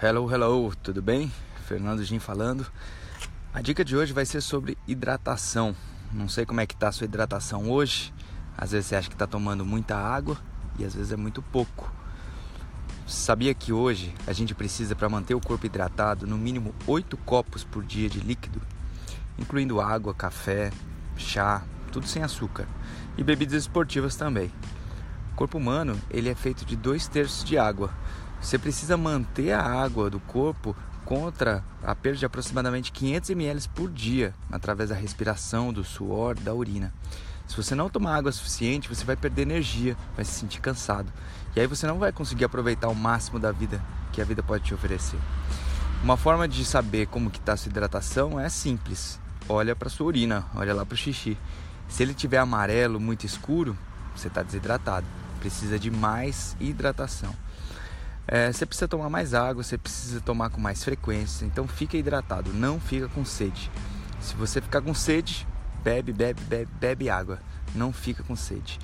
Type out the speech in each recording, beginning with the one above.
Hello, hello, tudo bem? Fernando Gin falando. A dica de hoje vai ser sobre hidratação. Não sei como é que tá a sua hidratação hoje. Às vezes você acha que está tomando muita água e às vezes é muito pouco. Sabia que hoje a gente precisa para manter o corpo hidratado no mínimo 8 copos por dia de líquido, incluindo água, café, chá, tudo sem açúcar e bebidas esportivas também. O corpo humano ele é feito de dois terços de água você precisa manter a água do corpo contra a perda de aproximadamente 500 ml por dia através da respiração, do suor, da urina. Se você não tomar água suficiente, você vai perder energia, vai se sentir cansado. E aí você não vai conseguir aproveitar o máximo da vida que a vida pode te oferecer. Uma forma de saber como que está sua hidratação é simples. Olha para sua urina, olha lá para o xixi. Se ele tiver amarelo, muito escuro, você está desidratado. Precisa de mais hidratação. É, você precisa tomar mais água, você precisa tomar com mais frequência. Então fica hidratado, não fica com sede. Se você ficar com sede, bebe, bebe, bebe, bebe água. Não fica com sede.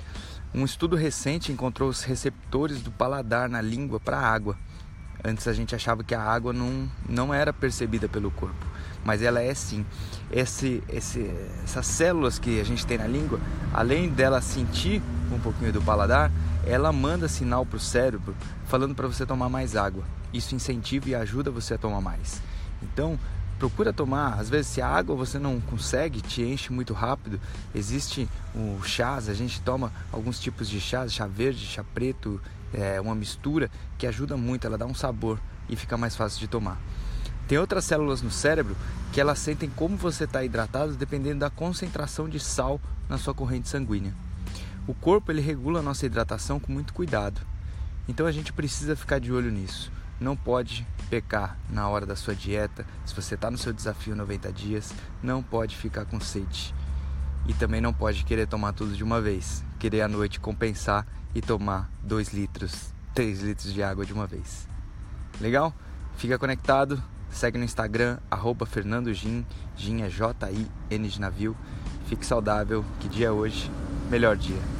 Um estudo recente encontrou os receptores do paladar na língua para água. Antes a gente achava que a água não, não era percebida pelo corpo, mas ela é sim. Esse, esse, essas células que a gente tem na língua, além dela sentir um pouquinho do paladar, ela manda sinal para o cérebro falando para você tomar mais água. Isso incentiva e ajuda você a tomar mais. Então, procura tomar. Às vezes, se a água você não consegue, te enche muito rápido. Existe o chás, a gente toma alguns tipos de chás, chá verde, chá preto, é uma mistura que ajuda muito. Ela dá um sabor e fica mais fácil de tomar. Tem outras células no cérebro que elas sentem como você está hidratado dependendo da concentração de sal na sua corrente sanguínea. O corpo ele regula a nossa hidratação com muito cuidado. Então a gente precisa ficar de olho nisso. Não pode pecar na hora da sua dieta. Se você está no seu desafio 90 dias, não pode ficar com sede. E também não pode querer tomar tudo de uma vez. Querer à noite compensar e tomar 2 litros, 3 litros de água de uma vez. Legal? Fica conectado. Segue no Instagram, arroba Fernando Gin, Gin é J-I-N de navio. Fique saudável, que dia é hoje? Melhor dia.